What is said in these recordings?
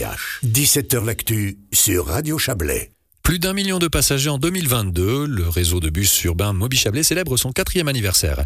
17h L'actu sur Radio Chablais. Plus d'un million de passagers en 2022, le réseau de bus urbain Moby Chablais célèbre son quatrième anniversaire.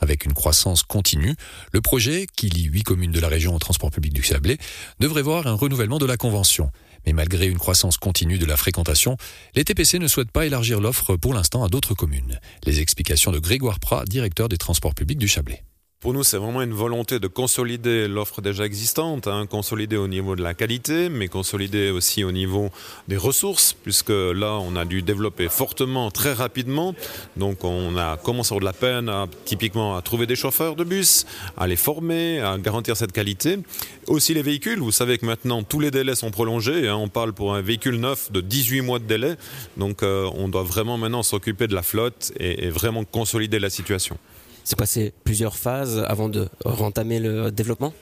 Avec une croissance continue, le projet, qui lie huit communes de la région au transport public du Chablais, devrait voir un renouvellement de la convention. Mais malgré une croissance continue de la fréquentation, les TPC ne souhaitent pas élargir l'offre pour l'instant à d'autres communes. Les explications de Grégoire Prat, directeur des transports publics du Chablais. Pour nous, c'est vraiment une volonté de consolider l'offre déjà existante, hein, consolider au niveau de la qualité, mais consolider aussi au niveau des ressources, puisque là, on a dû développer fortement, très rapidement. Donc, on a commencé à de la peine, typiquement, à trouver des chauffeurs de bus, à les former, à garantir cette qualité. Aussi les véhicules, vous savez que maintenant, tous les délais sont prolongés. Hein, on parle pour un véhicule neuf de 18 mois de délai. Donc, euh, on doit vraiment maintenant s'occuper de la flotte et vraiment consolider la situation. C'est passé plusieurs phases avant de rentamer le développement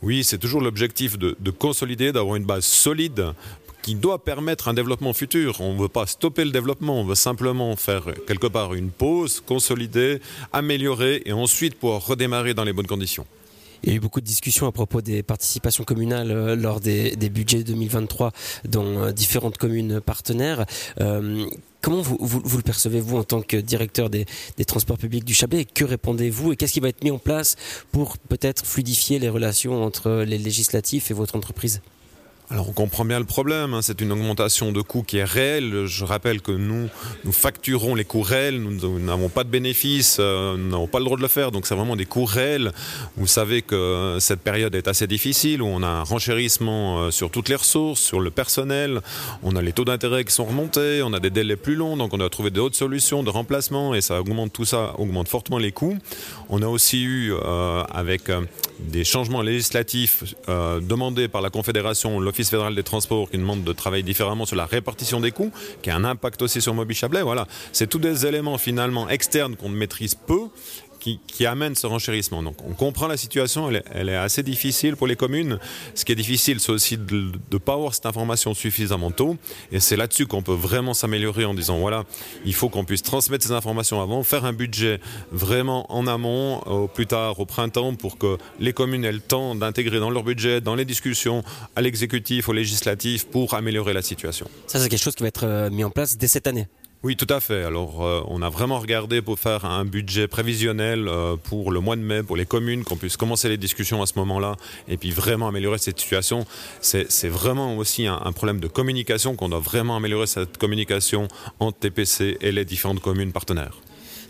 Oui, c'est toujours l'objectif de, de consolider, d'avoir une base solide qui doit permettre un développement futur. On ne veut pas stopper le développement, on veut simplement faire quelque part une pause, consolider, améliorer et ensuite pouvoir redémarrer dans les bonnes conditions. Il y a eu beaucoup de discussions à propos des participations communales euh, lors des, budgets 2023 dans euh, différentes communes partenaires. Euh, comment vous, le percevez, vous, en tant que directeur des, des transports publics du Chablais Que répondez-vous Et qu'est-ce qui va être mis en place pour peut-être fluidifier les relations entre les législatifs et votre entreprise? Alors on comprend bien le problème, hein. c'est une augmentation de coûts qui est réelle. Je rappelle que nous, nous facturons les coûts réels, nous n'avons pas de bénéfices, euh, nous n'avons pas le droit de le faire, donc c'est vraiment des coûts réels. Vous savez que cette période est assez difficile, où on a un renchérissement euh, sur toutes les ressources, sur le personnel, on a les taux d'intérêt qui sont remontés, on a des délais plus longs, donc on a trouvé d'autres solutions de remplacement, et ça augmente tout ça, augmente fortement les coûts. On a aussi eu, euh, avec euh, des changements législatifs euh, demandés par la Confédération, l'Office fédéral des transports, qui demande de travailler différemment sur la répartition des coûts, qui a un impact aussi sur Moby Chablais. Voilà, c'est tous des éléments finalement externes qu'on maîtrise peu qui, amène ce renchérissement. Donc on comprend la situation, elle est, elle est, assez difficile pour les communes. Ce qui est difficile, c'est aussi de ne pas avoir cette information suffisamment tôt. Et c'est là-dessus qu'on peut vraiment s'améliorer en disant, voilà, il faut qu'on puisse transmettre ces informations avant, faire un budget vraiment en amont, au plus tard au printemps, pour que les communes aient le temps d'intégrer dans leur budget, dans les discussions, à l'exécutif, au législatif, pour améliorer la situation. Ça, c'est quelque chose qui va être euh, mis en place dès cette année oui, tout à fait. Alors, euh, on a vraiment regardé pour faire un budget prévisionnel euh, pour le mois de mai, pour les communes, qu'on puisse commencer les discussions à ce moment-là et puis vraiment améliorer cette situation. C'est vraiment aussi un, un, problème de communication qu'on doit vraiment améliorer cette communication entre TPC et les différentes communes partenaires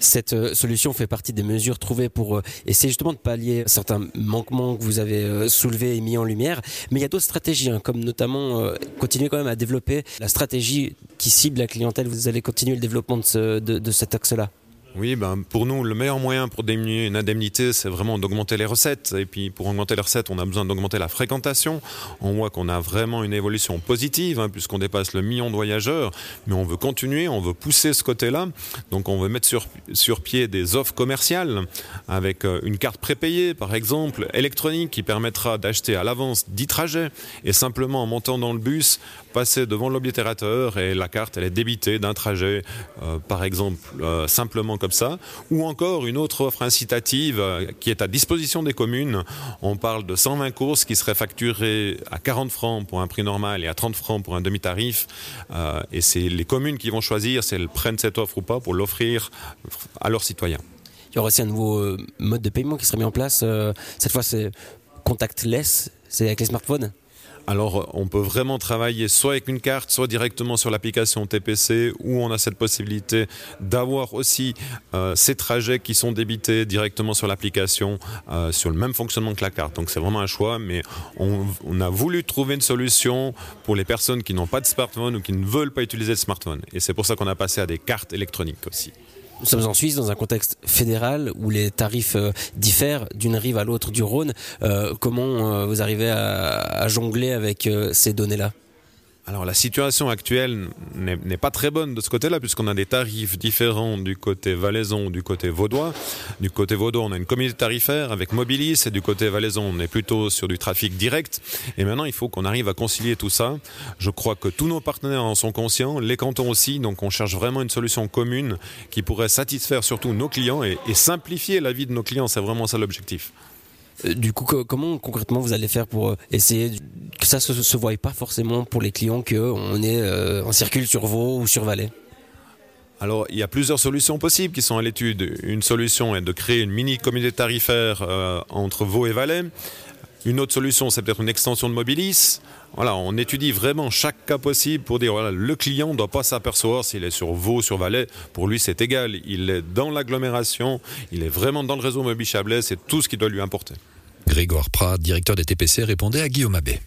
cette euh, solution fait partie des mesures trouvées pour euh, essayer justement de pallier certains manquements que vous avez euh, soulevés et mis en lumière. Mais il y a d'autres stratégies, hein, comme notamment continuer quand même à développer la stratégie qui cible la clientèle. Vous allez continuer le développement de, ce, de, de cet axe-là. Oui, ben pour nous, le meilleur moyen pour diminuer une indemnité, c'est vraiment d'augmenter les recettes. Et puis pour augmenter les recettes, on a besoin d'augmenter la fréquentation. On voit qu'on a vraiment une évolution positive, hein, puisqu'on dépasse le million de voyageurs. Mais on veut continuer, on veut pousser ce côté-là. Donc on veut mettre sur, sur pied des offres commerciales avec euh, une carte prépayée, par exemple, électronique, qui permettra d'acheter à l'avance 10 trajets et simplement en montant dans le bus, passer devant l'oblitérateur et la carte, elle est débitée d'un trajet, euh, par exemple, euh, simplement comme ça, ou encore une autre offre incitative euh, qui est à disposition des communes. On parle de 120 courses qui seraient facturées à 40 francs pour un prix normal et à 30 francs pour un demi-tarif. Euh, et c'est les communes qui vont choisir si elles prennent cette offre ou pas pour l'offrir à leurs citoyens. Il y aura aussi un nouveau euh, mode de paiement qui serait mis en place. Cette fois, c'est contactless, c'est avec les smartphones? Alors, on peut vraiment travailler soit avec une carte, soit directement sur l'application TPC, où on a cette possibilité d'avoir aussi euh, ces trajets qui sont débités directement sur l'application, euh, sur le même fonctionnement que la carte. Donc, c'est vraiment un choix, mais on, on, a voulu trouver une solution pour les personnes qui n'ont pas de smartphone ou qui ne veulent pas utiliser le smartphone. Et c'est pour ça qu'on a passé à des cartes électroniques aussi. Nous sommes en Suisse dans un contexte fédéral où les tarifs euh, diffèrent d'une rive à l'autre du Rhône. Euh, comment euh, vous arrivez à, jongler avec ces données-là? Alors la situation actuelle n'est pas très bonne de ce côté-là puisqu'on a des tarifs différents du côté valaisan du côté vaudois. Du côté vaudois on a une communauté tarifaire avec Mobilis et du côté valaisan on est plutôt sur du trafic direct. Et maintenant il faut qu'on arrive à concilier tout ça. Je crois que tous nos partenaires en sont conscients, les cantons aussi, donc on cherche vraiment une solution commune qui pourrait satisfaire surtout nos clients et, et simplifier la vie de nos clients, c'est vraiment ça l'objectif. Euh, du coup, comment concrètement vous allez faire pour essayer que ça se, se voie pas forcément pour les clients qu'on est en circule sur Vaud ou sur Valais alors, il y a plusieurs solutions possibles qui sont à l'étude. Une solution est de créer une mini communauté tarifaire euh, entre Vaud et Valais. Une autre solution, c'est peut-être une extension de Mobilis. Voilà, on étudie vraiment chaque cas possible pour dire voilà, le client ne doit pas s'apercevoir s'il est sur Vaud, sur Valais. Pour lui, c'est égal. Il est dans l'agglomération, il est vraiment dans le réseau Mobilis Chablais, c'est tout ce qui doit lui importer. Grégoire Prat, directeur des TPC, répondait à Guillaume Abbé.